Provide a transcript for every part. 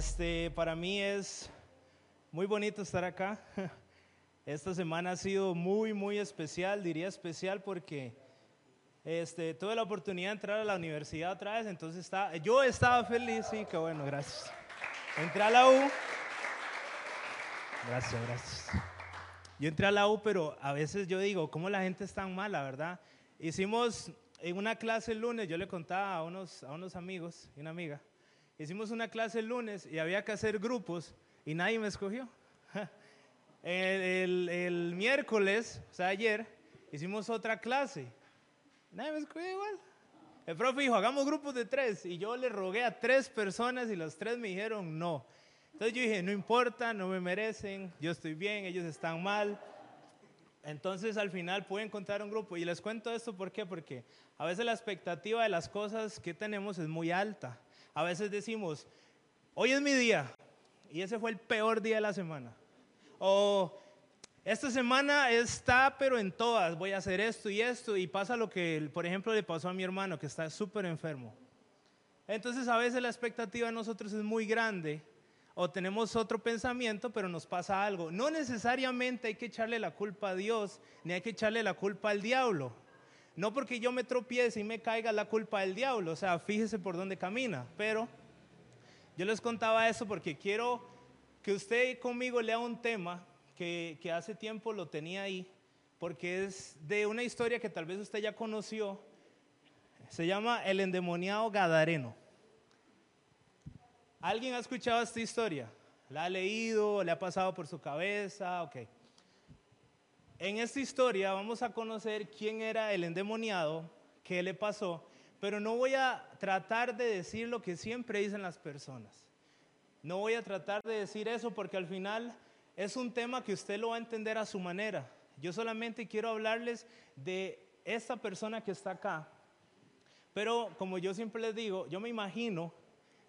Este, para mí es muy bonito estar acá. Esta semana ha sido muy, muy especial, diría especial porque este, tuve la oportunidad de entrar a la universidad otra vez, entonces yo estaba feliz, sí, qué bueno, gracias. Entré a la U. Gracias, gracias. Yo entré a la U, pero a veces yo digo, ¿cómo la gente es tan mala, verdad? Hicimos en una clase el lunes, yo le contaba a unos, a unos amigos y una amiga, hicimos una clase el lunes y había que hacer grupos y nadie me escogió. El, el, miércoles, o sea, ayer, hicimos otra clase. Nadie me escogió igual. El profe dijo, hagamos grupos de tres. Y yo le rogué a tres personas y las tres me dijeron no. Entonces yo dije, no importa, no me merecen, yo estoy bien, ellos están mal. Entonces al final pude encontrar un grupo. Y les cuento esto, ¿por qué? Porque a veces la expectativa de las cosas que tenemos es muy alta. A veces decimos, hoy es mi día, y ese fue el peor día de la semana. O esta semana está, pero en todas, voy a hacer esto y esto, y pasa lo que, por ejemplo, le pasó a mi hermano, que está súper enfermo. Entonces a veces la expectativa de nosotros es muy grande, o tenemos otro pensamiento, pero nos pasa algo. No necesariamente hay que echarle la culpa a Dios, ni hay que echarle la culpa al diablo. No porque yo me tropiece y me caiga la culpa del diablo, o sea, fíjese por dónde camina, pero yo les contaba eso porque quiero que usted conmigo lea un tema que, hace tiempo lo tenía ahí, porque es de una historia que tal vez usted ya conoció. Se llama El endemoniado Gadareno. ¿Alguien ha escuchado esta historia? ¿La ha leído? ¿Le ha pasado por su cabeza? Ok. En esta historia vamos a conocer quién era el endemoniado, qué le pasó pero no voy a tratar de decir lo que siempre dicen las personas. No voy a tratar de decir eso porque al final es un tema que usted lo va a entender a su manera. Yo solamente quiero hablarles de esta persona que está acá. Pero como yo siempre les digo, yo me imagino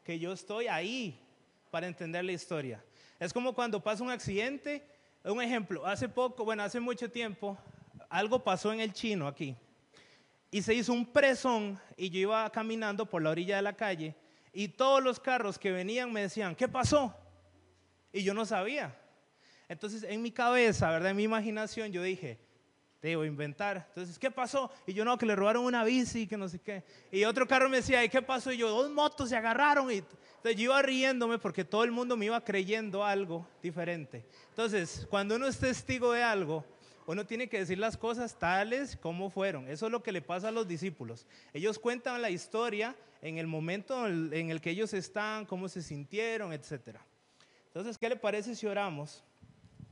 que yo estoy ahí para entender la historia. Es como cuando pasa un accidente. Un ejemplo, hace poco, bueno, hace mucho tiempo, algo pasó en el chino aquí y se hizo un presón y yo iba caminando por la orilla de la calle y todos los carros que venían me decían, ¿qué pasó? Y yo no sabía. Entonces en mi cabeza, ¿verdad? En mi imaginación yo dije, debo inventar. Entonces, ¿qué pasó? Y yo no, que le robaron una bici, que no sé qué. Y otro carro me decía, ¿y qué pasó? Y yo, dos motos se agarraron. Y entonces yo iba riéndome porque todo el mundo me iba creyendo algo diferente. Entonces, cuando uno es testigo de algo, uno tiene que decir las cosas tales como fueron. Eso es lo que le pasa a los discípulos. Ellos cuentan la historia en el momento en el que ellos están, cómo se sintieron, etc. Entonces, ¿qué le parece si oramos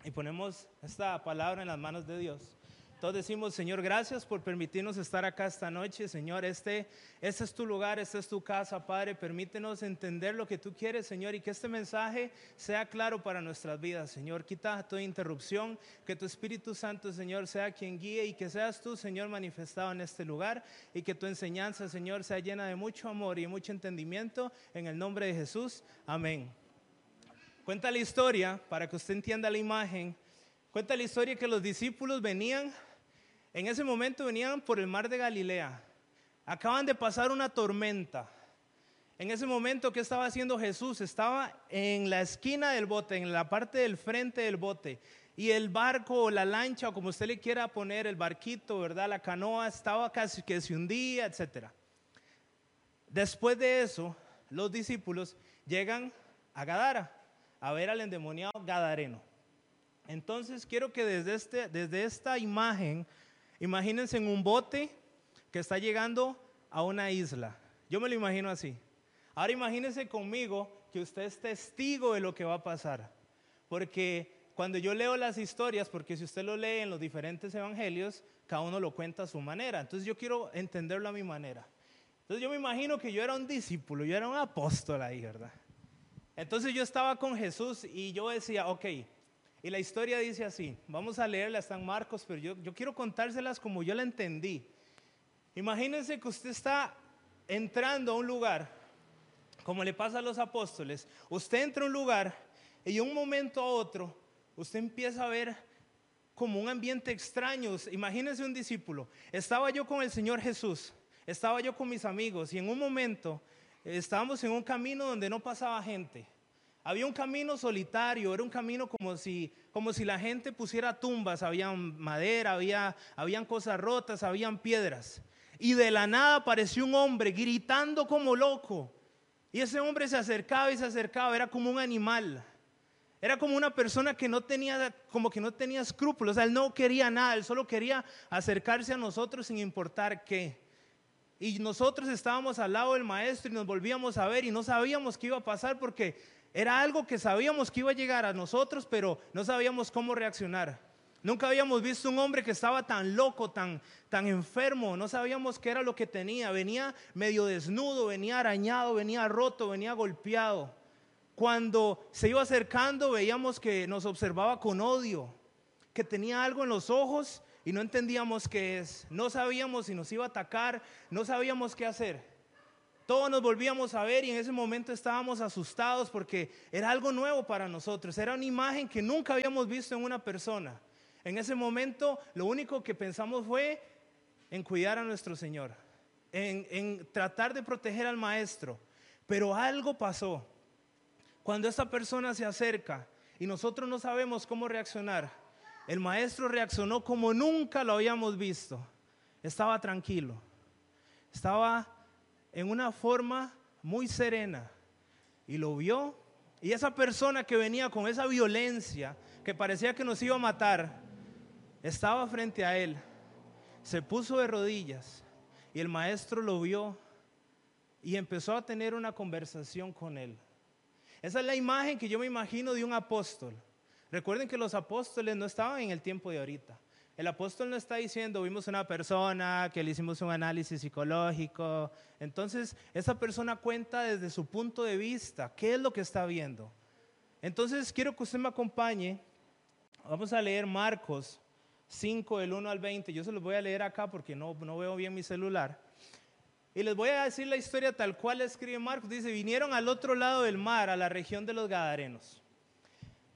y ponemos esta palabra en las manos de Dios? Todos decimos, Señor, gracias por permitirnos estar acá esta noche. Señor, este, este es tu lugar, esta es tu casa, Padre. Permítenos entender lo que tú quieres, Señor, y que este mensaje sea claro para nuestras vidas, Señor. Quita toda interrupción, que tu Espíritu Santo, Señor, sea quien guíe y que seas tú, Señor, manifestado en este lugar y que tu enseñanza, Señor, sea llena de mucho amor y mucho entendimiento. En el nombre de Jesús, amén. Cuenta la historia, para que usted entienda la imagen, cuenta la historia que los discípulos venían en ese momento venían por el mar de Galilea. Acaban de pasar una tormenta. En ese momento, ¿qué estaba haciendo Jesús? Estaba en la esquina del bote, en la parte del frente del bote. Y el barco o la lancha, o como usted le quiera poner, el barquito, ¿verdad? La canoa estaba casi que se hundía, etc. Después de eso, los discípulos llegan a Gadara a ver al endemoniado Gadareno. Entonces, quiero que desde, este, desde esta imagen Imagínense en un bote que está llegando a una isla. Yo me lo imagino así. Ahora imagínense conmigo que usted es testigo de lo que va a pasar. Porque cuando yo leo las historias, porque si usted lo lee en los diferentes evangelios, cada uno lo cuenta a su manera. Entonces yo quiero entenderlo a mi manera. Entonces yo me imagino que yo era un discípulo, yo era un apóstol ahí, ¿verdad? Entonces yo estaba con Jesús y yo decía, ok, y la historia dice así, vamos a leerla, está en Marcos, pero yo, yo quiero contárselas como yo la entendí. Imagínense que usted está entrando a un lugar, como le pasa a los apóstoles, usted entra a un lugar y de un momento a otro usted empieza a ver como un ambiente extraño. Imagínense un discípulo, estaba yo con el Señor Jesús, estaba yo con mis amigos y en un momento estábamos en un camino donde no pasaba gente había un camino solitario, era un camino como si, como si la gente pusiera tumbas, había madera, había, habían cosas rotas, habían piedras. Y de la nada apareció un hombre gritando como loco. Y ese hombre se acercaba y se acercaba, era como un animal. Era como una persona que no tenía, como que no tenía escrúpulos, o sea, él no quería nada, él solo quería acercarse a nosotros sin importar qué. Y nosotros estábamos al lado del maestro y nos volvíamos a ver y no sabíamos qué iba a pasar porque era algo que sabíamos que iba a llegar a nosotros, pero no sabíamos cómo reaccionar. Nunca habíamos visto un hombre que estaba tan loco, tan, tan enfermo, no sabíamos qué era lo que tenía. Venía medio desnudo, venía arañado, venía roto, venía golpeado. Cuando se iba acercando veíamos que nos observaba con odio, que tenía algo en los ojos y no entendíamos qué es. No sabíamos si nos iba a atacar, no sabíamos qué hacer. Todos nos volvíamos a ver y en ese momento estábamos asustados porque era algo nuevo para nosotros, era una imagen que nunca habíamos visto en una persona. En ese momento lo único que pensamos fue en cuidar a nuestro Señor, en, en tratar de proteger al Maestro. Pero algo pasó. Cuando esta persona se acerca y nosotros no sabemos cómo reaccionar, el maestro reaccionó como nunca lo habíamos visto. Estaba tranquilo. Estaba en una forma muy serena. Y lo vio. Y esa persona que venía con esa violencia, que parecía que nos iba a matar, estaba frente a él. Se puso de rodillas. Y el maestro lo vio y empezó a tener una conversación con él. Esa es la imagen que yo me imagino de un apóstol. Recuerden que los apóstoles no estaban en el tiempo de ahorita. El apóstol no está diciendo, vimos una persona que le hicimos un análisis psicológico. Entonces, esa persona cuenta desde su punto de vista, qué es lo que está viendo. Entonces, quiero que usted me acompañe. Vamos a leer Marcos 5, del 1 al 20. Yo se los voy a leer acá porque no, no veo bien mi celular. Y les voy a decir la historia tal cual escribe Marcos. Dice, vinieron al otro lado del mar, a la región de los Gadarenos.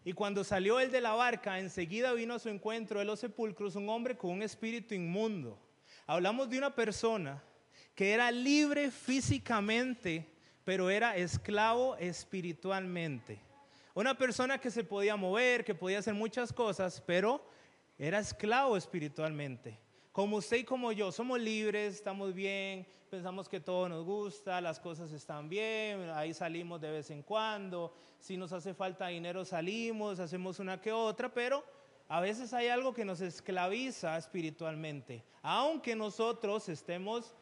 Y cuando salió él de la barca, enseguida vino a su encuentro de los sepulcros un hombre con un espíritu inmundo. Hablamos de una persona que era libre físicamente, pero era esclavo espiritualmente. Una persona que se podía mover, que podía hacer muchas cosas, pero era esclavo espiritualmente. Como usted y como yo, somos libres, estamos bien, pensamos que todo nos gusta, las cosas están bien, ahí salimos de vez en cuando, si nos hace falta dinero salimos, hacemos una que otra, pero a veces hay algo que nos esclaviza espiritualmente. Aunque nosotros estemos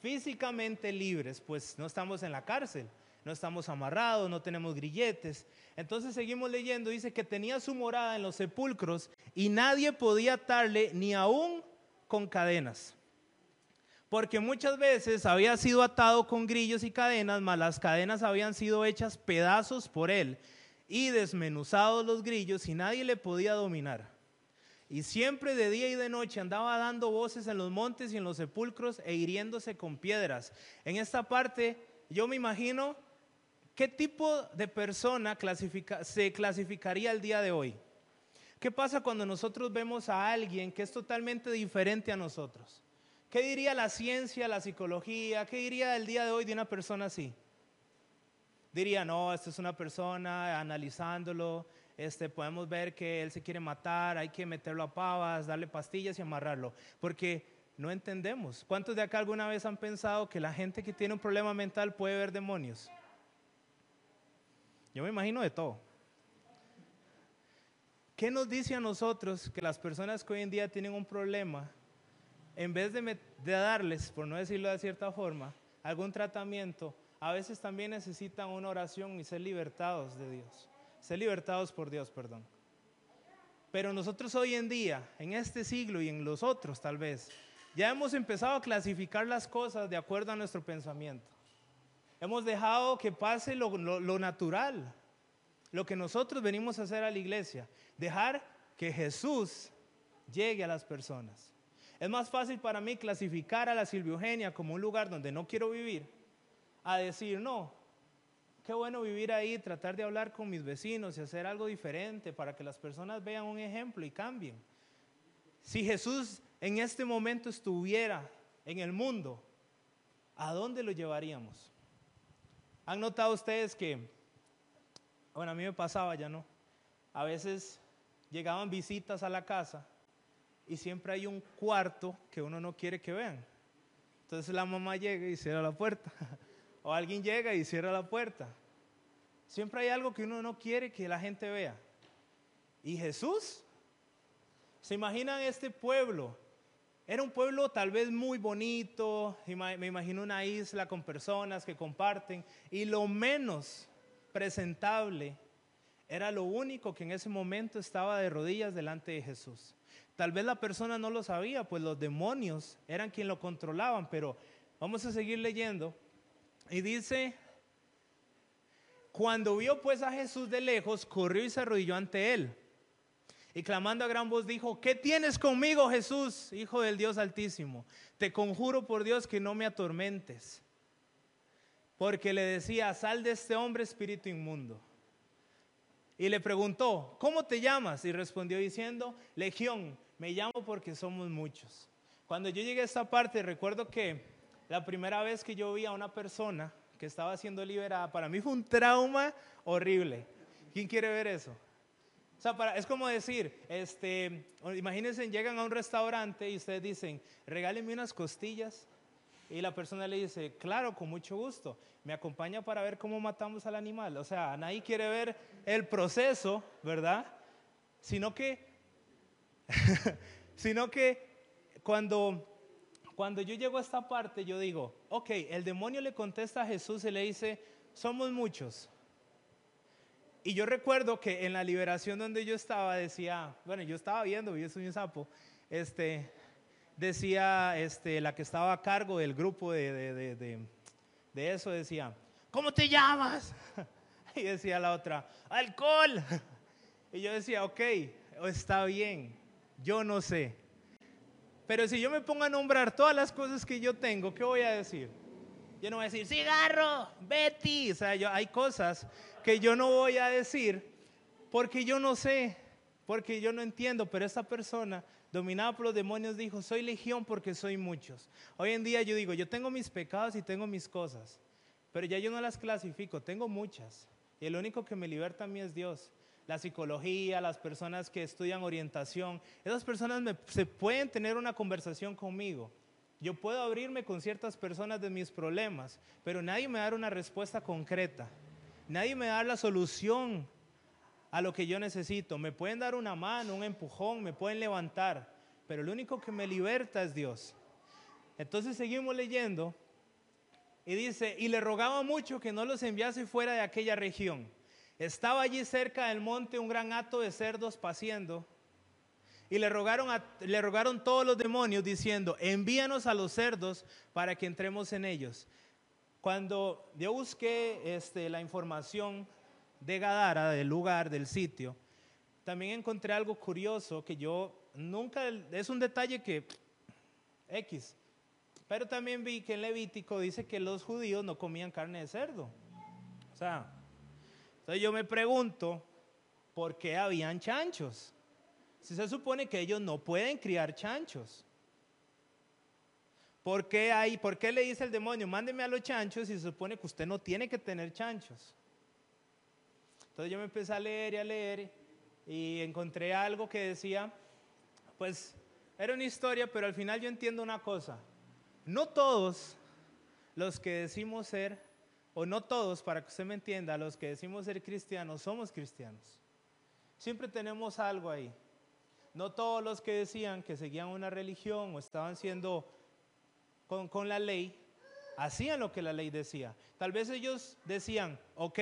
físicamente libres, pues no estamos en la cárcel, no estamos amarrados, no tenemos grilletes. Entonces seguimos leyendo, dice que tenía su morada en los sepulcros y nadie podía atarle ni aún con cadenas. Porque muchas veces había sido atado con grillos y cadenas, mas las cadenas habían sido hechas pedazos por él y desmenuzados los grillos y nadie le podía dominar. Y siempre de día y de noche andaba dando voces en los montes y en los sepulcros e hiriéndose con piedras. En esta parte yo me imagino qué tipo de persona se clasificaría el día de hoy. ¿Qué pasa cuando nosotros vemos a alguien que es totalmente diferente a nosotros? ¿Qué diría la ciencia, la psicología? ¿Qué diría el día de hoy de una persona así? Diría, no, esta es una persona, analizándolo, este, podemos ver que él se quiere matar, hay que meterlo a pavas, darle pastillas y amarrarlo, porque no entendemos. ¿Cuántos de acá alguna vez han pensado que la gente que tiene un problema mental puede ver demonios? Yo me imagino de todo. ¿Qué nos dice a nosotros que las personas que hoy en día tienen un problema, en vez de, darles, por no decirlo de cierta forma, algún tratamiento, a veces también necesitan una oración y ser libertados de Dios, ser libertados por Dios, perdón. Pero nosotros hoy en día, en este siglo y en los otros tal vez, ya hemos empezado a clasificar las cosas de acuerdo a nuestro pensamiento. Hemos dejado que pase lo, natural, lo que nosotros venimos a hacer a la iglesia, dejar que Jesús llegue a las personas. Es más fácil para mí clasificar a la Silvia Eugenia como un lugar donde no quiero vivir, a decir, no, qué bueno vivir ahí, tratar de hablar con mis vecinos y hacer algo diferente para que las personas vean un ejemplo y cambien. Si Jesús en este momento estuviera en el mundo, ¿a dónde lo llevaríamos? ¿Han notado ustedes que bueno, a mí me pasaba, ya no. A veces llegaban visitas a la casa y siempre hay un cuarto que uno no quiere que vean. Entonces la mamá llega y cierra la puerta. O alguien llega y cierra la puerta. Siempre hay algo que uno no quiere que la gente vea. ¿Y Jesús? ¿Se imaginan este pueblo? Era un pueblo tal vez muy bonito, me imagino una isla con personas que comparten, y lo menos presentable era lo único que en ese momento estaba de rodillas delante de Jesús. Tal vez la persona no lo sabía, pues los demonios eran quien lo controlaban, pero vamos a seguir leyendo. Y dice, cuando vio pues a Jesús de lejos, corrió y se arrodilló ante él. Y clamando a gran voz dijo, ¿qué tienes conmigo Jesús, Hijo del Dios Altísimo? Te conjuro por Dios que no me atormentes. Porque le decía, sal de este hombre espíritu inmundo. Y le preguntó, ¿cómo te llamas? Y respondió diciendo, Legión, me llamo porque somos muchos. Cuando yo llegué a esta parte, recuerdo que la primera vez que yo vi a una persona que estaba siendo liberada, para mí fue un trauma horrible. ¿Quién quiere ver eso? O sea, es como decir, este, imagínense, llegan a un restaurante y ustedes dicen, regálenme unas costillas. Y la persona le dice, claro, con mucho gusto, me acompaña para ver cómo matamos al animal. O sea, nadie quiere ver el proceso, ¿verdad? Sino que, sino que cuando, cuando yo llego a esta parte, yo digo, ok, el demonio le contesta a Jesús y le dice, somos muchos. Y yo recuerdo que en la liberación donde yo estaba decía, bueno, yo estaba viendo, vi un sapo, este, decía este, la que estaba a cargo del grupo de, de, eso, decía, ¿cómo te llamas? Y decía la otra, alcohol. Y yo decía, ok, está bien, yo no sé. Pero si yo me pongo a nombrar todas las cosas que yo tengo, ¿qué voy a decir? Yo no voy a decir, cigarro, Betty. O sea, yo, hay cosas que yo no voy a decir porque yo no sé, porque yo no entiendo, pero esa persona dominada por los demonios, dijo, soy legión porque soy muchos. Hoy en día yo digo, yo tengo mis pecados y tengo mis cosas, pero ya yo no las clasifico, tengo muchas. Y el único que me liberta a mí es Dios. La psicología, las personas que estudian orientación, esas personas se pueden tener una conversación conmigo. Yo puedo abrirme con ciertas personas de mis problemas, pero nadie me da una respuesta concreta. Nadie me da la solución a lo que yo necesito. Me pueden dar una mano, un empujón, me pueden levantar, pero el único que me liberta es Dios. Entonces seguimos leyendo y dice, y le rogaba mucho que no los enviase fuera de aquella región. Estaba allí cerca del monte un gran hato de cerdos paciendo. Y le rogaron, le rogaron todos los demonios diciendo, envíanos a los cerdos para que entremos en ellos. Cuando yo busqué este, la información de Gadara, del lugar, del sitio, también encontré algo curioso que yo nunca, es un detalle que, X, pero también vi que en Levítico dice que los judíos no comían carne de cerdo. O sea, entonces yo me pregunto, ¿por qué habían chanchos? Si se supone que ellos no pueden criar chanchos. ¿Por qué, ¿Por qué le dice el demonio, mándeme a los chanchos si se supone que usted no tiene que tener chanchos? Entonces yo me empecé a leer y a leer y encontré algo que decía, pues era una historia, pero al final yo entiendo una cosa. No todos los que decimos ser, o no todos, para que usted me entienda, los que decimos ser cristianos, somos cristianos. Siempre tenemos algo ahí. No todos los que decían que seguían una religión o estaban siendo con, con la ley, hacían lo que la ley decía. Tal vez ellos decían, ok,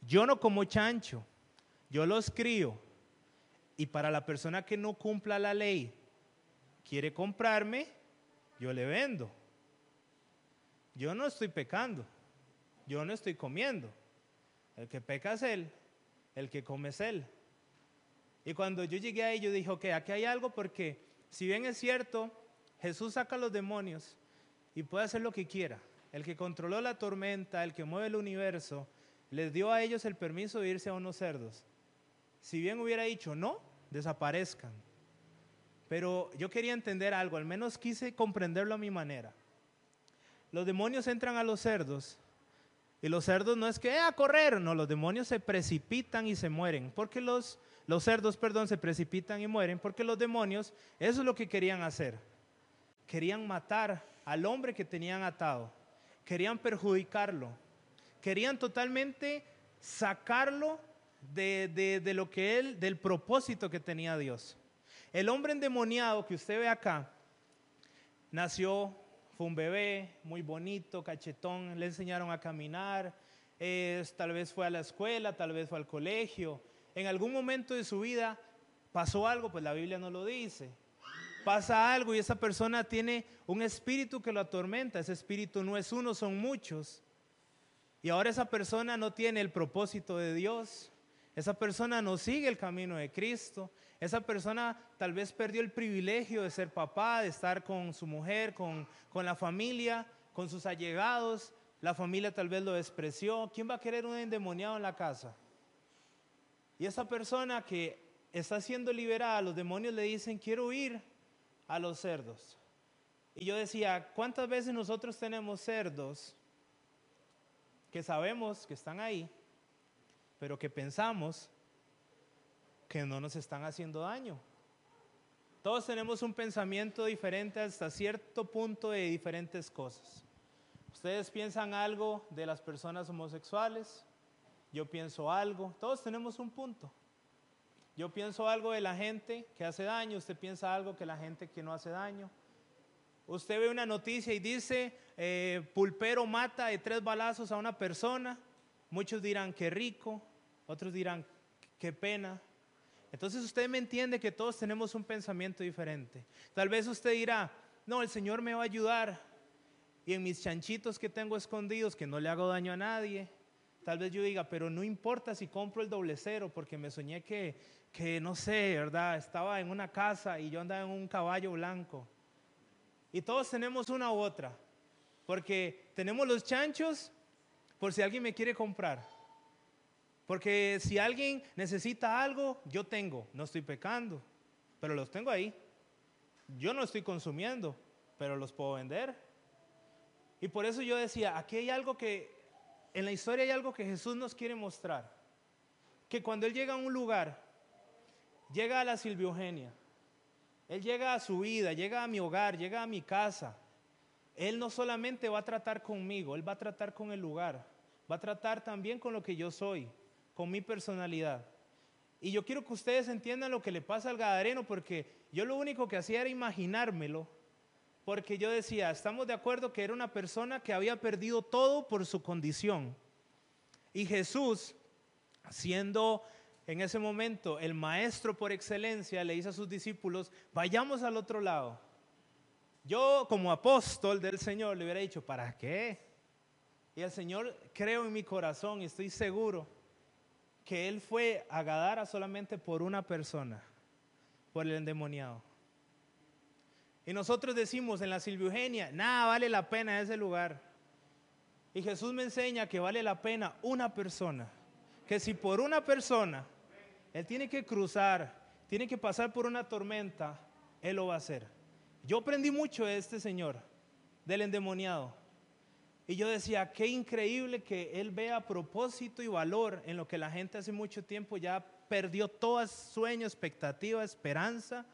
yo no como chancho, yo los crío. Y para la persona que no cumpla la ley, quiere comprarme, yo le vendo. Yo no estoy pecando, yo no estoy comiendo. El que peca es él, el que come es él. Y cuando yo llegué ahí, yo dije, ok, aquí hay algo porque si bien es cierto, Jesús saca los demonios y puede hacer lo que quiera. El que controló la tormenta, el que mueve el universo, les dio a ellos el permiso de irse a unos cerdos. Si bien hubiera dicho no, desaparezcan. Pero yo quería entender algo, al menos quise comprenderlo a mi manera. Los demonios entran a los cerdos Y los cerdos no es que eh, a correr, no, los demonios se precipitan y se mueren, porque los, los cerdos, perdón, se precipitan y mueren, porque los demonios, eso es lo que querían hacer. Querían matar al hombre que tenían atado, querían perjudicarlo, querían totalmente sacarlo de, de, lo que él, del propósito que tenía Dios. El hombre endemoniado que usted ve acá, nació, fue un bebé muy bonito, cachetón, le enseñaron a caminar, tal vez fue a la escuela, tal vez fue al colegio. En algún momento de su vida pasó algo, pues la Biblia no lo dice. Pasa algo y esa persona tiene un espíritu que lo atormenta. Ese espíritu no es uno, son muchos. Y ahora esa persona no tiene el propósito de Dios. Esa persona no sigue el camino de Cristo. Esa persona tal vez perdió el privilegio de ser papá, de estar con su mujer, con, con la familia, con sus allegados. La familia tal vez lo despreció. ¿Quién va a querer un endemoniado en la casa? Y esa persona que está siendo liberada, los demonios le dicen, quiero ir a los cerdos. Y yo decía, ¿cuántas veces nosotros tenemos cerdos que sabemos que están ahí, pero que pensamos que no nos están haciendo daño. Todos tenemos un pensamiento diferente hasta cierto punto de diferentes cosas. Ustedes piensan algo de las personas homosexuales, yo pienso algo, todos tenemos un punto. Yo pienso algo de la gente que hace daño, usted piensa algo que la gente que no hace daño. Usted ve una noticia y dice, eh, pulpero mata de tres balazos a una persona. Muchos dirán, qué rico, otros dirán, qué pena. Entonces usted me entiende que todos tenemos un pensamiento diferente. Tal vez usted dirá, no, el Señor me va a ayudar. Y en mis chanchitos que tengo escondidos, que no le hago daño a nadie, tal vez yo diga, pero no importa si compro el doble cero, porque me soñé que, que no sé, ¿verdad? Estaba en una casa y yo andaba en un caballo blanco. Y todos tenemos una u otra. Porque tenemos los chanchos por si alguien me quiere comprar. Porque si alguien necesita algo, yo tengo. No estoy pecando, pero los tengo ahí. Yo no estoy consumiendo, pero los puedo vender. Y por eso yo decía, aquí hay algo que, en la historia hay algo que Jesús nos quiere mostrar. Que cuando Él llega a un lugar, llega a la Silvia Eugenia, él llega a su vida, llega a mi hogar, llega a mi casa. Él no solamente va a tratar conmigo, Él va a tratar con el lugar, va a tratar también con lo que yo soy, con mi personalidad. Y yo quiero que ustedes entiendan lo que le pasa al Gadareno, porque yo lo único que hacía era imaginármelo, porque yo decía, estamos de acuerdo que era una persona que había perdido todo por su condición. Y Jesús, siendo en ese momento el maestro por excelencia le dice a sus discípulos, vayamos al otro lado. Yo como apóstol del Señor le hubiera dicho, ¿para qué? Y el Señor creo en mi corazón y estoy seguro que Él fue a Gadara solamente por una persona, por el endemoniado. Y nosotros decimos en la Silvia Eugenia, nada vale la pena ese lugar. Y Jesús me enseña que vale la pena una persona. Que si por una persona él tiene que cruzar, tiene que pasar por una tormenta, Él lo va a hacer. Yo aprendí mucho de este Señor, del endemoniado. Y yo decía, qué increíble que Él vea propósito y valor en lo que la gente hace mucho tiempo ya perdió todo sueño, expectativa, esperanza.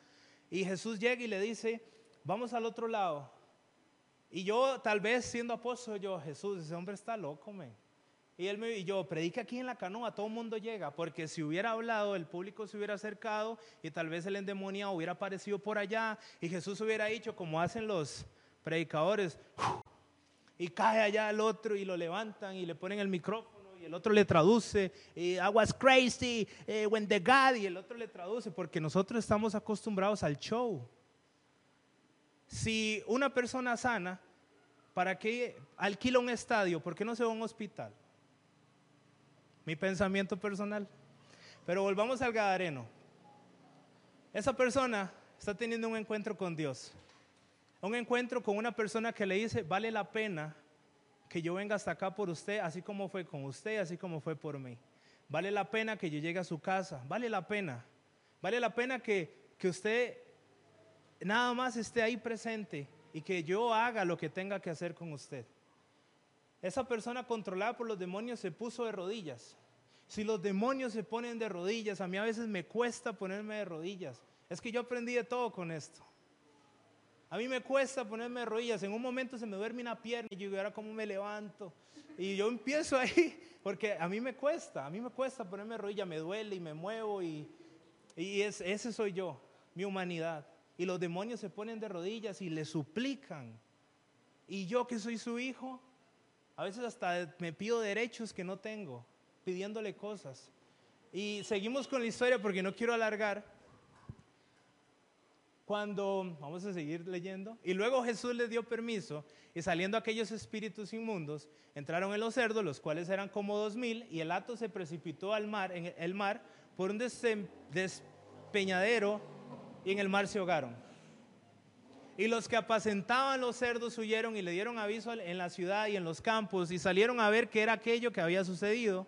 Y Jesús llega y le dice, vamos al otro lado. Y yo tal vez siendo apóstol, yo, Jesús, ese hombre está loco, men. Y él me y yo, predica aquí en la canoa, todo el mundo llega, porque si hubiera hablado, el público se hubiera acercado y tal vez el endemoniado hubiera aparecido por allá y Jesús hubiera dicho, como hacen los predicadores, y cae allá al otro y lo levantan y le ponen el micrófono y el otro le traduce, y I was crazy eh, when the God, y el otro le traduce, porque nosotros estamos acostumbrados al show. Si una persona sana, ¿para qué alquila un estadio? ¿Por qué no se va a un hospital? Mi pensamiento personal. Pero volvamos al Gadareno. Esa persona está teniendo un encuentro con Dios. Un encuentro con una persona que le dice, vale la pena que yo venga hasta acá por usted, así como fue con usted, así como fue por mí. Vale la pena que yo llegue a su casa. Vale la pena. Vale la pena que, que usted nada más esté ahí presente y que yo haga lo que tenga que hacer con usted. Esa persona controlada por los demonios se puso de rodillas. Si los demonios se ponen de rodillas, a mí a veces me cuesta ponerme de rodillas. Es que yo aprendí de todo con esto. A mí me cuesta ponerme de rodillas. En un momento se me duerme una pierna y yo ahora cómo me levanto. Y yo empiezo ahí, porque a mí me cuesta, a mí me cuesta ponerme de rodillas, me duele y me muevo y, y ese soy yo, mi humanidad. Y los demonios se ponen de rodillas y le suplican. Y yo que soy su hijo, a veces hasta me pido derechos que no tengo, pidiéndole cosas. Y seguimos con la historia porque no quiero alargar. Cuando, vamos a seguir leyendo, y luego Jesús les dio permiso, y saliendo aquellos espíritus inmundos, entraron en los cerdos, los cuales eran como dos mil, y el hato se precipitó al mar, en el mar, por un despeñadero, y en el mar se ahogaron. Y los que apacentaban los cerdos huyeron y le dieron aviso en la ciudad y en los campos y salieron a ver qué era aquello que había sucedido.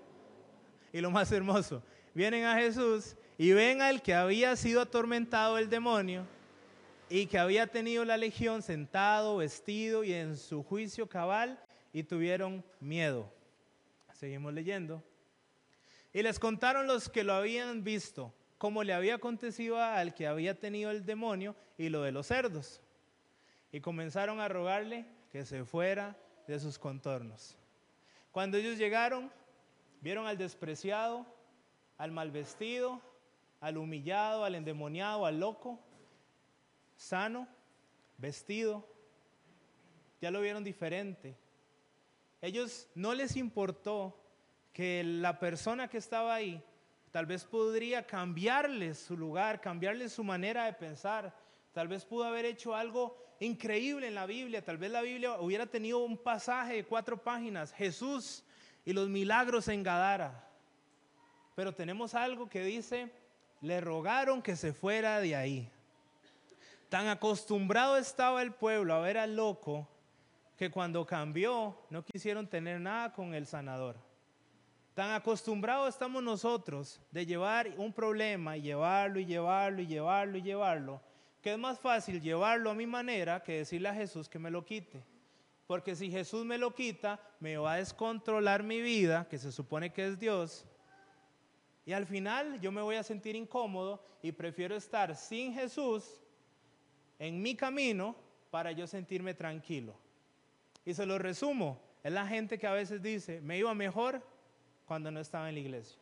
Y lo más hermoso, vienen a Jesús y ven al que había sido atormentado el demonio y que había tenido la legión sentado, vestido y en su juicio cabal y tuvieron miedo. Seguimos leyendo. Y les contaron los que lo habían visto, cómo le había acontecido al que había tenido el demonio y lo de los cerdos y comenzaron a rogarle que se fuera de sus contornos. Cuando ellos llegaron, vieron al despreciado, al mal vestido, al humillado, al endemoniado, al loco, sano, vestido, ya lo vieron diferente. Ellos no les importó que la persona que estaba ahí tal vez podría cambiarles su lugar, cambiarles su manera de pensar, tal vez pudo haber hecho algo increíble en la Biblia. Tal vez la Biblia hubiera tenido un pasaje de cuatro páginas, Jesús y los milagros en Gadara. Pero tenemos algo que dice, le rogaron que se fuera de ahí. Tan acostumbrado estaba el pueblo a ver al loco que cuando cambió no quisieron tener nada con el sanador. Tan acostumbrados estamos nosotros de llevar un problema y llevarlo y llevarlo y llevarlo y llevarlo que es más fácil llevarlo a mi manera que decirle a Jesús que me lo quite. Porque si Jesús me lo quita, me va a descontrolar mi vida, que se supone que es Dios. Y al final yo me voy a sentir incómodo y prefiero estar sin Jesús en mi camino para yo sentirme tranquilo. Y se lo resumo, es la gente que a veces dice, me iba mejor cuando no estaba en la iglesia.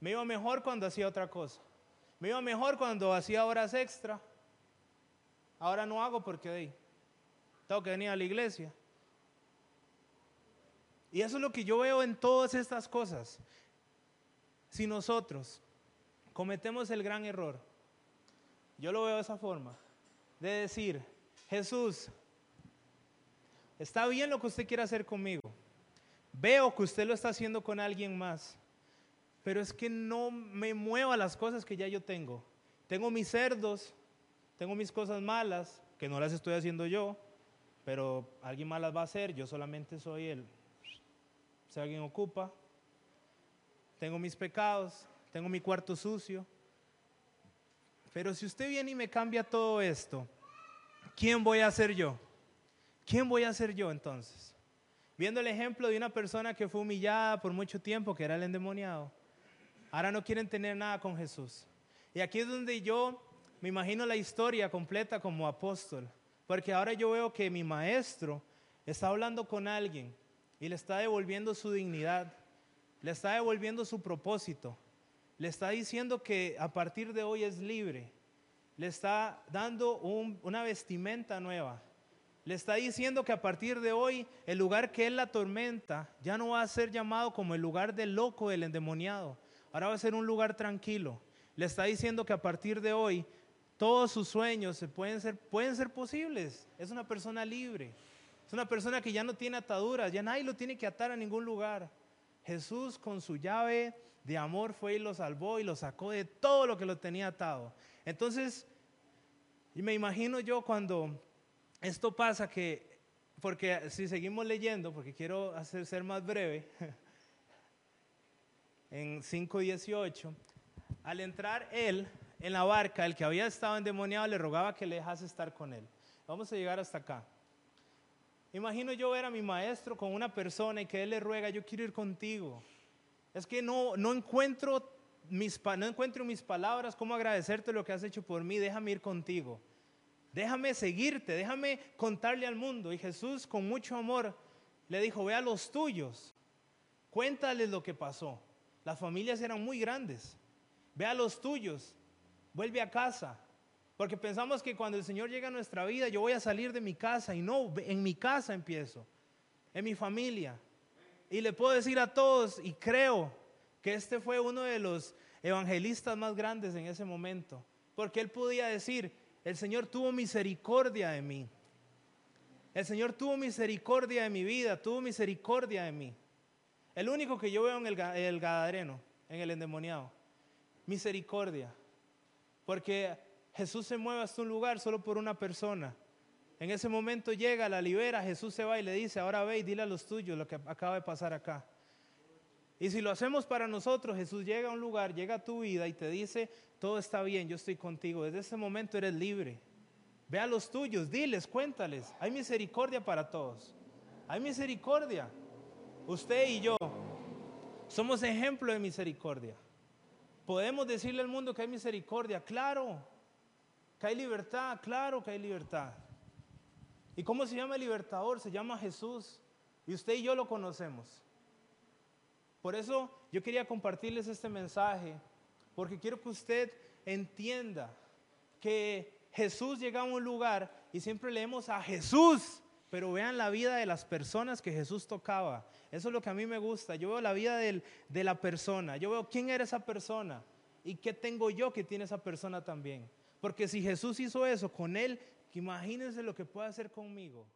Me iba mejor cuando hacía otra cosa. Me iba mejor cuando hacía horas extra. Ahora no hago porque tengo que venir a la iglesia. Y eso es lo que yo veo en todas estas cosas. Si nosotros cometemos el gran error, yo lo veo de esa forma, de decir, Jesús, está bien lo que usted quiere hacer conmigo. Veo que usted lo está haciendo con alguien más pero es que no me muevo a las cosas que ya yo tengo. Tengo mis cerdos, tengo mis cosas malas, que no las estoy haciendo yo, pero alguien más las va a hacer, yo solamente soy el, si alguien ocupa. Tengo mis pecados, tengo mi cuarto sucio. Pero si usted viene y me cambia todo esto, ¿quién voy a ser yo? ¿Quién voy a ser yo entonces? Viendo el ejemplo de una persona que fue humillada por mucho tiempo, que era el endemoniado ahora no quieren tener nada con Jesús. Y aquí es donde yo me imagino la historia completa como apóstol, porque ahora yo veo que mi maestro está hablando con alguien y le está devolviendo su dignidad, le está devolviendo su propósito, le está diciendo que a partir de hoy es libre, le está dando una vestimenta nueva, le está diciendo que a partir de hoy el lugar que él la tormenta ya no va a ser llamado como el lugar del loco, del endemoniado, ahora va a ser un lugar tranquilo. Le está diciendo que a partir de hoy todos sus sueños pueden, ser, pueden ser posibles. Es una persona libre. Es una persona que ya no tiene ataduras, ya nadie lo tiene que atar a ningún lugar. Jesús con su llave de amor fue y lo salvó y lo sacó de todo lo que lo tenía atado. Entonces, me imagino yo cuando esto pasa que, porque si seguimos leyendo, porque quiero hacer ser más breve, en 5.18, al entrar él en la barca, el que había estado endemoniado le rogaba que le dejase estar con él. Vamos a llegar hasta acá. Imagino yo ver a mi maestro con una persona y que él le ruega, yo quiero ir contigo. Es que no, no, encuentro mis, no encuentro mis palabras cómo agradecerte lo que has hecho por mí, déjame ir contigo. Déjame seguirte, déjame contarle al mundo. Y Jesús con mucho amor le dijo, ve a los tuyos, cuéntales lo que pasó. Las familias eran muy grandes. Ve a los tuyos, vuelve a casa. Porque pensamos que cuando el Señor llega a nuestra vida, yo voy a salir de mi casa y no, en mi casa empiezo, en mi familia. Y le puedo decir a todos, y creo que este fue uno de los evangelistas más grandes en ese momento, porque él podía decir, el Señor tuvo misericordia de mí. El Señor tuvo misericordia de mi vida, tuvo misericordia de mí. El único que yo veo en el, Gadareno, en el endemoniado, misericordia. Porque Jesús se mueve hasta un lugar solo por una persona. En ese momento llega, la libera, Jesús se va y le dice, ahora ve y dile a los tuyos lo que acaba de pasar acá. Y si lo hacemos para nosotros, Jesús llega a un lugar, llega a tu vida y te dice, todo está bien, yo estoy contigo. Desde ese momento eres libre. Ve a los tuyos, diles, cuéntales. Hay misericordia para todos. Hay misericordia. Usted y yo somos ejemplo de misericordia. Podemos decirle al mundo que hay misericordia, claro. Que hay libertad, claro que hay libertad. ¿Y cómo se llama el libertador? Se llama Jesús. Y usted y yo lo conocemos. Por eso yo quería compartirles este mensaje, porque quiero que usted entienda que Jesús llega a un lugar y siempre leemos a Jesús, pero vean la vida de las personas que Jesús tocaba. Eso es lo que a mí me gusta. Yo veo la vida de la persona, yo veo quién era esa persona y qué tengo yo que tiene esa persona también. Porque si Jesús hizo eso con él, imagínense lo que puede hacer conmigo.